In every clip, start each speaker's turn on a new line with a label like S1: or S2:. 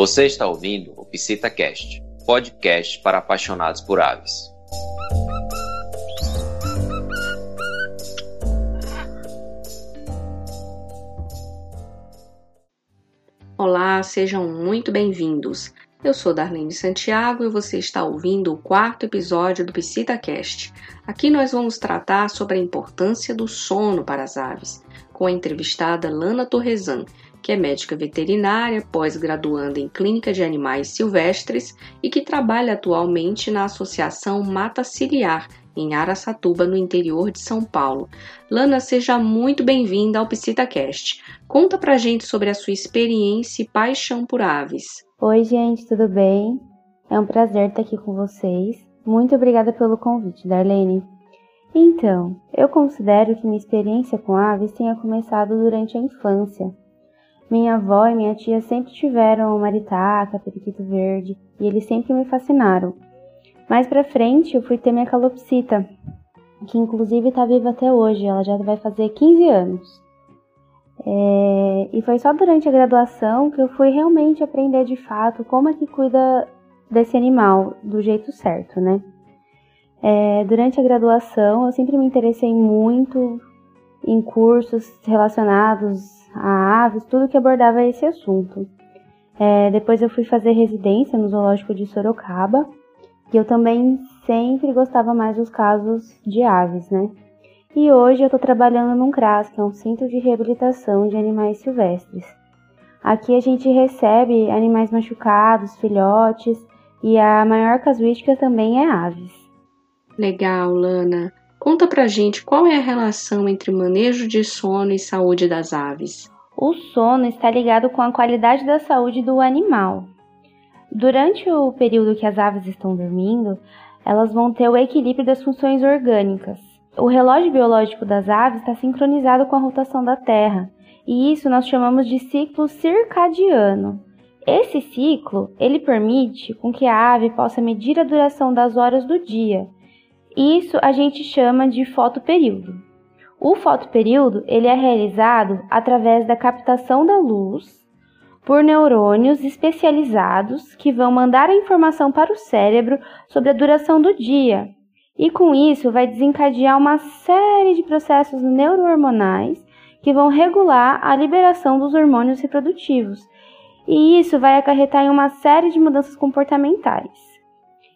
S1: Você está ouvindo o PsitaCast, podcast para apaixonados por aves.
S2: Olá, sejam muito bem-vindos. Eu sou Darlene Santiago e você está ouvindo o quarto episódio do PsitaCast. Aqui nós vamos tratar sobre a importância do sono para as aves, com a entrevistada Lana Torresan, que é médica veterinária, pós-graduanda em clínica de animais silvestres e que trabalha atualmente na Associação Mata Ciliar, em Araçatuba, no interior de São Paulo. Lana, seja muito bem-vinda ao PsitaCast. Conta pra gente sobre a sua experiência e paixão por aves.
S3: Oi, gente, tudo bem? É um prazer estar aqui com vocês. Muito obrigada pelo convite, Darlene. Então, eu considero que minha experiência com aves tenha começado durante a infância. Minha avó e minha tia sempre tiveram maritaca, periquito verde, e eles sempre me fascinaram. Mais pra frente, eu fui ter minha calopsita, que inclusive está viva até hoje, ela já vai fazer 15 anos. É, e foi só durante a graduação que eu fui realmente aprender de fato como é que cuida desse animal do jeito certo, né? É, durante a graduação eu sempre me interessei muito em cursos relacionados a aves, tudo que abordava esse assunto. É, depois eu fui fazer residência no Zoológico de Sorocaba e eu também sempre gostava mais dos casos de aves, né? E hoje eu estou trabalhando num CRAS, que é um centro de reabilitação de animais silvestres. Aqui a gente recebe animais machucados, filhotes, e a maior casuística também é aves.
S2: Legal, Lana. Conta pra gente qual é a relação entre manejo de sono e saúde das aves.
S3: O sono está ligado com a qualidade da saúde do animal. Durante o período que as aves estão dormindo, elas vão ter o equilíbrio das funções orgânicas. O relógio biológico das aves está sincronizado com a rotação da Terra, e isso nós chamamos de ciclo circadiano. Esse ciclo, ele permite com que a ave possa medir a duração das horas do dia. Isso a gente chama de fotoperíodo. O fotoperíodo, ele é realizado através da captação da luz por neurônios especializados que vão mandar a informação para o cérebro sobre a duração do dia, e com isso vai desencadear uma série de processos neurohormonais que vão regular a liberação dos hormônios reprodutivos. E isso vai acarretar em uma série de mudanças comportamentais.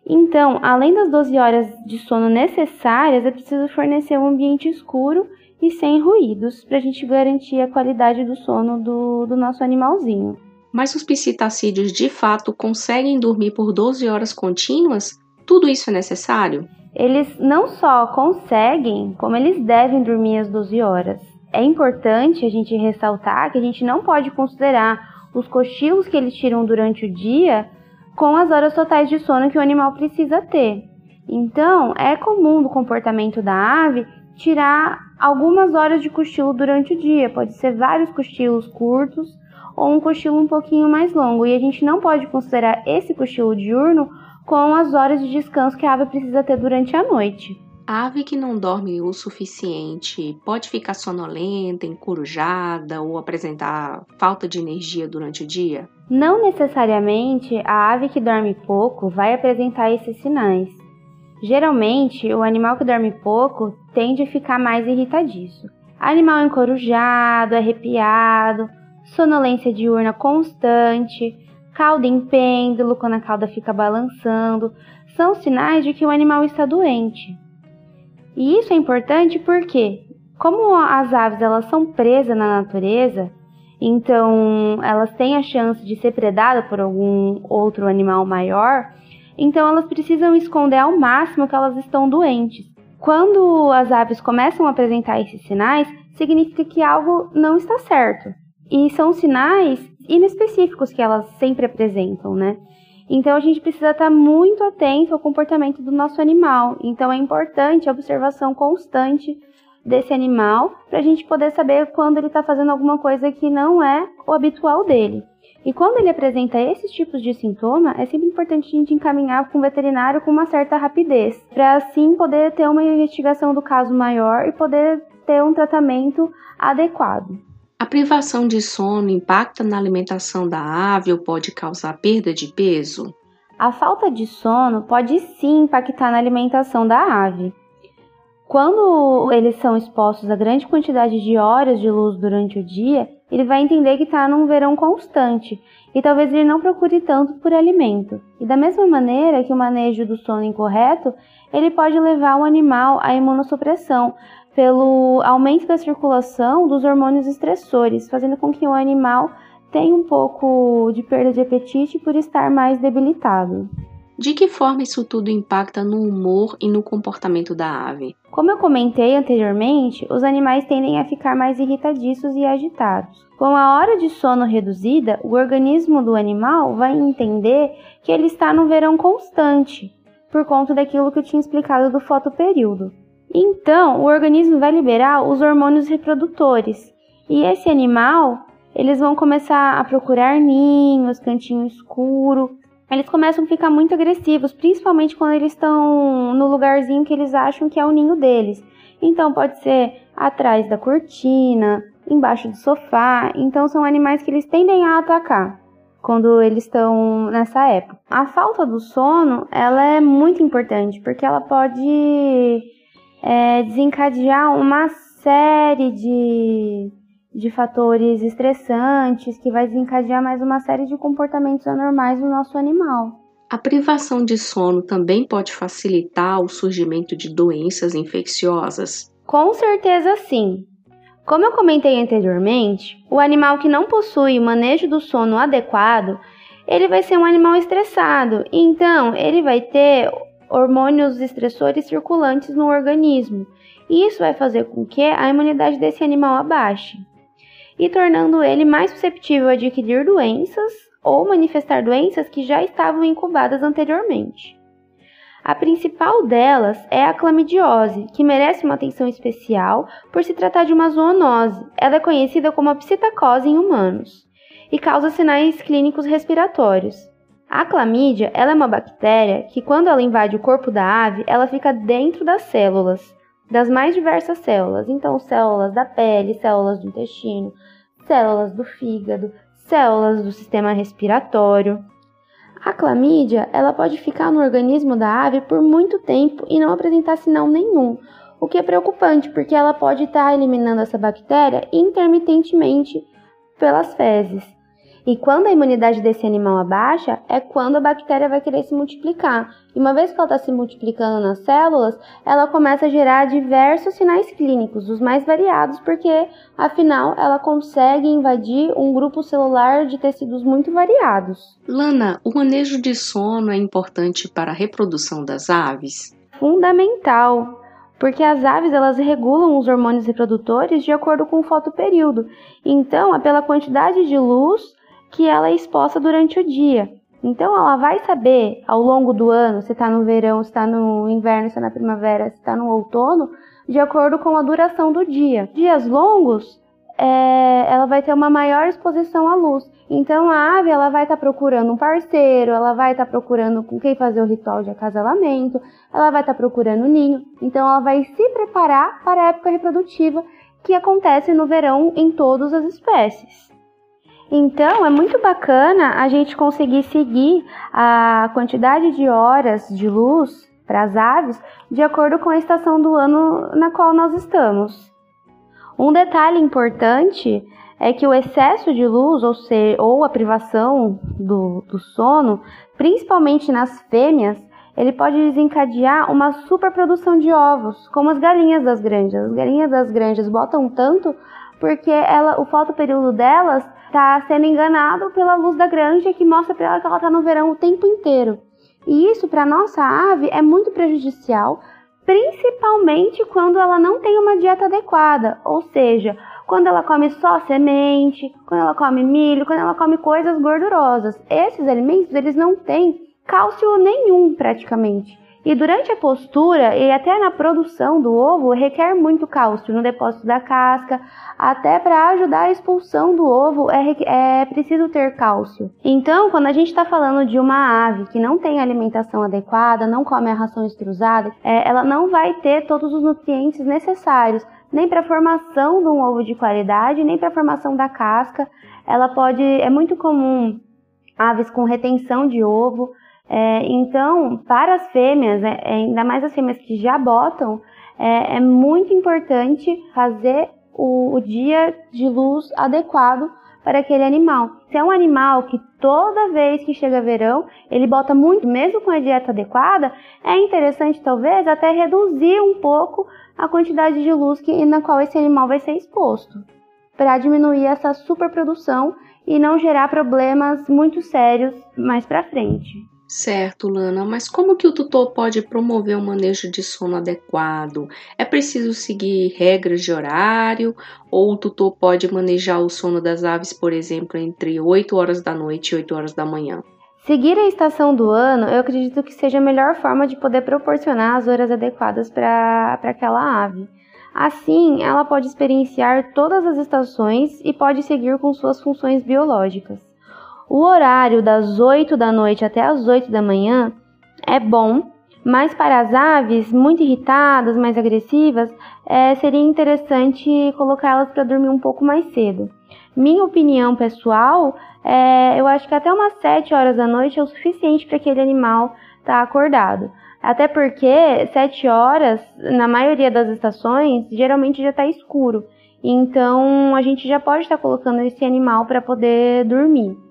S3: Então, além das 12 horas de sono necessárias, é preciso fornecer um ambiente escuro e sem ruídos para a gente garantir a qualidade do sono do, do nosso animalzinho.
S2: Mas os psitacídeos de fato conseguem dormir por 12 horas contínuas? Tudo isso é necessário?
S3: eles não só conseguem, como eles devem dormir as 12 horas. É importante a gente ressaltar que a gente não pode considerar os cochilos que eles tiram durante o dia com as horas totais de sono que o animal precisa ter. Então, é comum do comportamento da ave tirar algumas horas de cochilo durante o dia, pode ser vários cochilos curtos ou um cochilo um pouquinho mais longo, e a gente não pode considerar esse cochilo diurno com as horas de descanso que a ave precisa ter durante a noite.
S2: A ave que não dorme o suficiente pode ficar sonolenta, encurujada ou apresentar falta de energia durante o dia?
S3: Não necessariamente a ave que dorme pouco vai apresentar esses sinais. Geralmente, o animal que dorme pouco tende a ficar mais irritadiço. Animal encorujado, arrepiado, sonolência diurna constante, cauda em pêndulo, quando a cauda fica balançando, são sinais de que o animal está doente. E isso é importante porque, como as aves elas são presas na natureza, então elas têm a chance de ser predadas por algum outro animal maior, então elas precisam esconder ao máximo que elas estão doentes. Quando as aves começam a apresentar esses sinais, significa que algo não está certo. E são sinais inespecíficos que elas sempre apresentam, né? Então a gente precisa estar muito atento ao comportamento do nosso animal. Então é importante a observação constante desse animal para a gente poder saber quando ele está fazendo alguma coisa que não é o habitual dele. E quando ele apresenta esses tipos de sintoma, é sempre importante a gente encaminhar com o veterinário com uma certa rapidez, para assim poder ter uma investigação do caso maior e poder ter um tratamento adequado.
S2: A privação de sono impacta na alimentação da ave ou pode causar perda de peso?
S3: A falta de sono pode sim impactar na alimentação da ave. Quando eles são expostos a grande quantidade de horas de luz durante o dia, ele vai entender que está num verão constante e talvez ele não procure tanto por alimento. E da mesma maneira que o manejo do sono incorreto, ele pode levar o animal à imunossupressão, pelo aumento da circulação dos hormônios estressores, fazendo com que o animal tenha um pouco de perda de apetite por estar mais debilitado.
S2: De que forma isso tudo impacta no humor e no comportamento da ave?
S3: Como eu comentei anteriormente, os animais tendem a ficar mais irritadiços e agitados. Com a hora de sono reduzida, o organismo do animal vai entender que ele está no verão constante, por conta daquilo que eu tinha explicado do fotoperíodo. Então, o organismo vai liberar os hormônios reprodutores. E esse animal, eles vão começar a procurar ninhos, cantinho escuro. Eles começam a ficar muito agressivos, principalmente quando eles estão no lugarzinho que eles acham que é o ninho deles. Então, pode ser atrás da cortina, embaixo do sofá. Então, são animais que eles tendem a atacar quando eles estão nessa época. A falta do sono, ela é muito importante porque ela pode é, desencadear uma série de, de fatores estressantes que vai desencadear mais uma série de comportamentos anormais no nosso animal.
S2: A privação de sono também pode facilitar o surgimento de doenças infecciosas?
S3: Com certeza sim. Como eu comentei anteriormente, o animal que não possui o manejo do sono adequado, ele vai ser um animal estressado, então ele vai ter hormônios estressores circulantes no organismo. E isso vai fazer com que a imunidade desse animal abaixe e tornando ele mais susceptível a adquirir doenças ou manifestar doenças que já estavam incubadas anteriormente. A principal delas é a clamidiose, que merece uma atenção especial por se tratar de uma zoonose. Ela é conhecida como a psitacose em humanos e causa sinais clínicos respiratórios. A clamídia ela é uma bactéria que, quando ela invade o corpo da ave, ela fica dentro das células, das mais diversas células. Então, células da pele, células do intestino, células do fígado, células do sistema respiratório. A clamídia ela pode ficar no organismo da ave por muito tempo e não apresentar sinal nenhum, o que é preocupante porque ela pode estar eliminando essa bactéria intermitentemente pelas fezes. E quando a imunidade desse animal abaixa, é quando a bactéria vai querer se multiplicar. E uma vez que ela está se multiplicando nas células, ela começa a gerar diversos sinais clínicos, os mais variados, porque afinal ela consegue invadir um grupo celular de tecidos muito variados.
S2: Lana, o manejo de sono é importante para a reprodução das aves?
S3: Fundamental porque as aves elas regulam os hormônios reprodutores de acordo com o fotoperíodo. Então, é pela quantidade de luz que ela é exposta durante o dia. Então ela vai saber ao longo do ano se está no verão, se está no inverno, se está na primavera, se está no outono, de acordo com a duração do dia. Dias longos, é, ela vai ter uma maior exposição à luz. Então a ave ela vai estar tá procurando um parceiro, ela vai estar tá procurando com quem fazer o ritual de acasalamento, ela vai estar tá procurando ninho. Então ela vai se preparar para a época reprodutiva que acontece no verão em todas as espécies. Então, é muito bacana a gente conseguir seguir a quantidade de horas de luz para as aves de acordo com a estação do ano na qual nós estamos. Um detalhe importante é que o excesso de luz, ou, ser, ou a privação do, do sono, principalmente nas fêmeas, ele pode desencadear uma superprodução de ovos, como as galinhas das granjas. As galinhas das granjas botam tanto porque ela, o fotoperíodo delas está sendo enganado pela luz da granja que mostra para ela que ela está no verão o tempo inteiro. E isso para nossa ave é muito prejudicial, principalmente quando ela não tem uma dieta adequada, ou seja, quando ela come só semente, quando ela come milho, quando ela come coisas gordurosas. Esses alimentos eles não têm cálcio nenhum praticamente. E durante a postura e até na produção do ovo requer muito cálcio no depósito da casca, até para ajudar a expulsão do ovo é, é preciso ter cálcio. Então, quando a gente está falando de uma ave que não tem alimentação adequada, não come a ração extrusada, é, ela não vai ter todos os nutrientes necessários nem para a formação de um ovo de qualidade, nem para a formação da casca. Ela pode, é muito comum aves com retenção de ovo. É, então, para as fêmeas, é, ainda mais as fêmeas que já botam, é, é muito importante fazer o, o dia de luz adequado para aquele animal. Se é um animal que toda vez que chega verão, ele bota muito, mesmo com a dieta adequada, é interessante talvez até reduzir um pouco a quantidade de luz que, na qual esse animal vai ser exposto, para diminuir essa superprodução e não gerar problemas muito sérios mais para frente.
S2: Certo, Lana, mas como que o tutor pode promover um manejo de sono adequado? É preciso seguir regras de horário ou o tutor pode manejar o sono das aves, por exemplo, entre 8 horas da noite e 8 horas da manhã?
S3: Seguir a estação do ano, eu acredito que seja a melhor forma de poder proporcionar as horas adequadas para aquela ave. Assim, ela pode experienciar todas as estações e pode seguir com suas funções biológicas. O horário das 8 da noite até as 8 da manhã é bom, mas para as aves muito irritadas, mais agressivas, é, seria interessante colocá-las para dormir um pouco mais cedo. Minha opinião pessoal, é, eu acho que até umas 7 horas da noite é o suficiente para aquele animal estar tá acordado. Até porque 7 horas, na maioria das estações, geralmente já está escuro. Então a gente já pode estar tá colocando esse animal para poder dormir.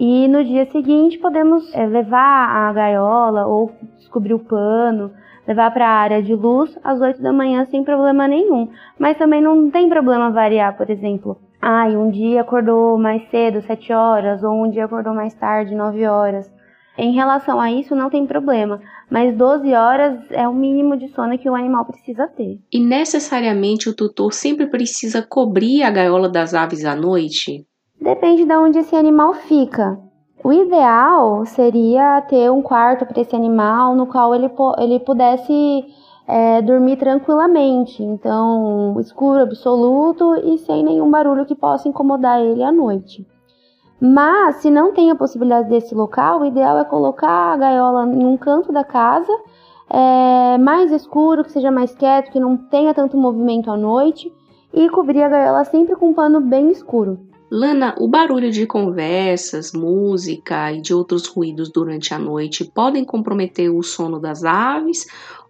S3: E no dia seguinte podemos é, levar a gaiola ou descobrir o pano, levar para a área de luz às 8 da manhã sem problema nenhum. Mas também não tem problema variar, por exemplo. Ai, ah, um dia acordou mais cedo, 7 horas, ou um dia acordou mais tarde, 9 horas. Em relação a isso, não tem problema, mas 12 horas é o mínimo de sono que o animal precisa ter.
S2: E necessariamente o tutor sempre precisa cobrir a gaiola das aves à noite?
S3: Depende de onde esse animal fica. O ideal seria ter um quarto para esse animal no qual ele, ele pudesse é, dormir tranquilamente, então escuro absoluto e sem nenhum barulho que possa incomodar ele à noite. Mas se não tem a possibilidade desse local, o ideal é colocar a gaiola em um canto da casa, é, mais escuro, que seja mais quieto, que não tenha tanto movimento à noite, e cobrir a gaiola sempre com um pano bem escuro.
S2: Lana, o barulho de conversas, música e de outros ruídos durante a noite podem comprometer o sono das aves?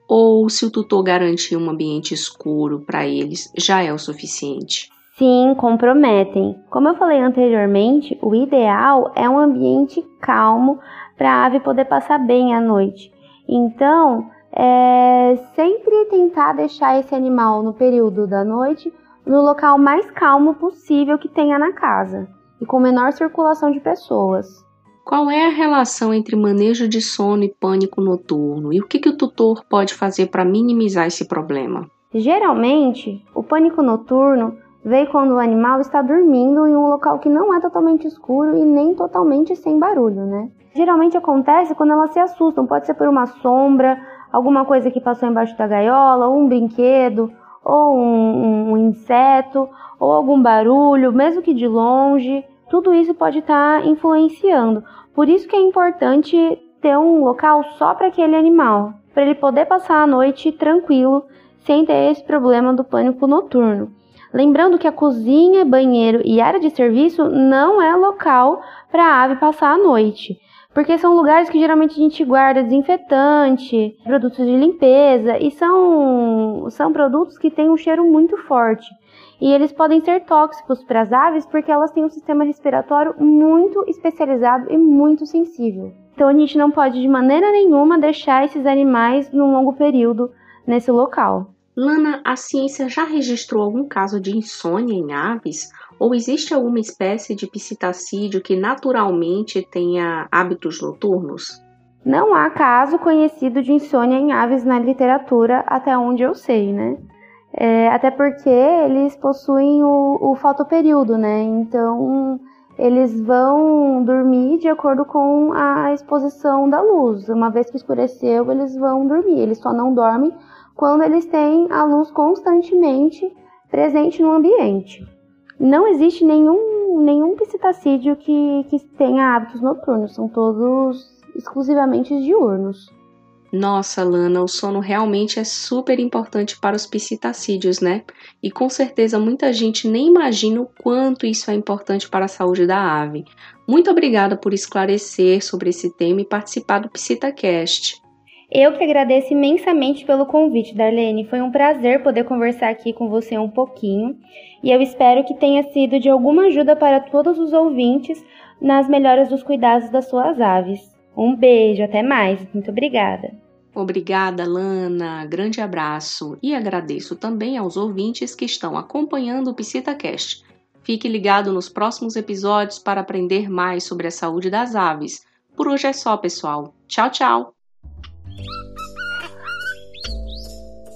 S2: Ou se o tutor garantir um ambiente escuro para eles, já é o suficiente?
S3: Sim, comprometem. Como eu falei anteriormente, o ideal é um ambiente calmo para a ave poder passar bem a noite. Então, é sempre tentar deixar esse animal no período da noite no local mais calmo possível que tenha na casa e com menor circulação de pessoas.
S2: Qual é a relação entre manejo de sono e pânico noturno e o que, que o tutor pode fazer para minimizar esse problema?
S3: Geralmente, o pânico noturno vem quando o animal está dormindo em um local que não é totalmente escuro e nem totalmente sem barulho, né? Geralmente acontece quando elas se assustam, pode ser por uma sombra, alguma coisa que passou embaixo da gaiola, um brinquedo, ou um, um inseto, ou algum barulho, mesmo que de longe, tudo isso pode estar tá influenciando. Por isso que é importante ter um local só para aquele animal, para ele poder passar a noite tranquilo, sem ter esse problema do pânico noturno. Lembrando que a cozinha, banheiro e área de serviço não é local para a ave passar a noite porque são lugares que geralmente a gente guarda desinfetante, produtos de limpeza e são, são produtos que têm um cheiro muito forte. E eles podem ser tóxicos para as aves porque elas têm um sistema respiratório muito especializado e muito sensível. Então a gente não pode de maneira nenhuma deixar esses animais num longo período nesse local.
S2: Lana, a ciência já registrou algum caso de insônia em aves? Ou existe alguma espécie de psitacídeo que naturalmente tenha hábitos noturnos?
S3: Não há caso conhecido de insônia em aves na literatura, até onde eu sei, né? É, até porque eles possuem o, o fotoperíodo, né? Então eles vão dormir de acordo com a exposição da luz. Uma vez que escureceu, eles vão dormir. Eles só não dormem quando eles têm a luz constantemente presente no ambiente não existe nenhum, nenhum psitacídeo que, que tenha hábitos noturnos, são todos exclusivamente diurnos.
S2: Nossa, Lana, o sono realmente é super importante para os psitacídeos, né? E com certeza muita gente nem imagina o quanto isso é importante para a saúde da ave. Muito obrigada por esclarecer sobre esse tema e participar do PsitaCast.
S3: Eu que agradeço imensamente pelo convite, Darlene. Foi um prazer poder conversar aqui com você um pouquinho e eu espero que tenha sido de alguma ajuda para todos os ouvintes nas melhoras dos cuidados das suas aves. Um beijo, até mais. Muito obrigada.
S2: Obrigada, Lana. Grande abraço. E agradeço também aos ouvintes que estão acompanhando o PsitaCast. Fique ligado nos próximos episódios para aprender mais sobre a saúde das aves. Por hoje é só, pessoal. Tchau, tchau.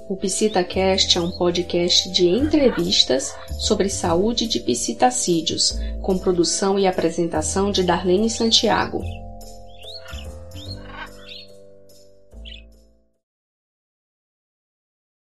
S2: O PsitaCast é um podcast de entrevistas sobre saúde de psitacídeos, com produção e apresentação de Darlene Santiago.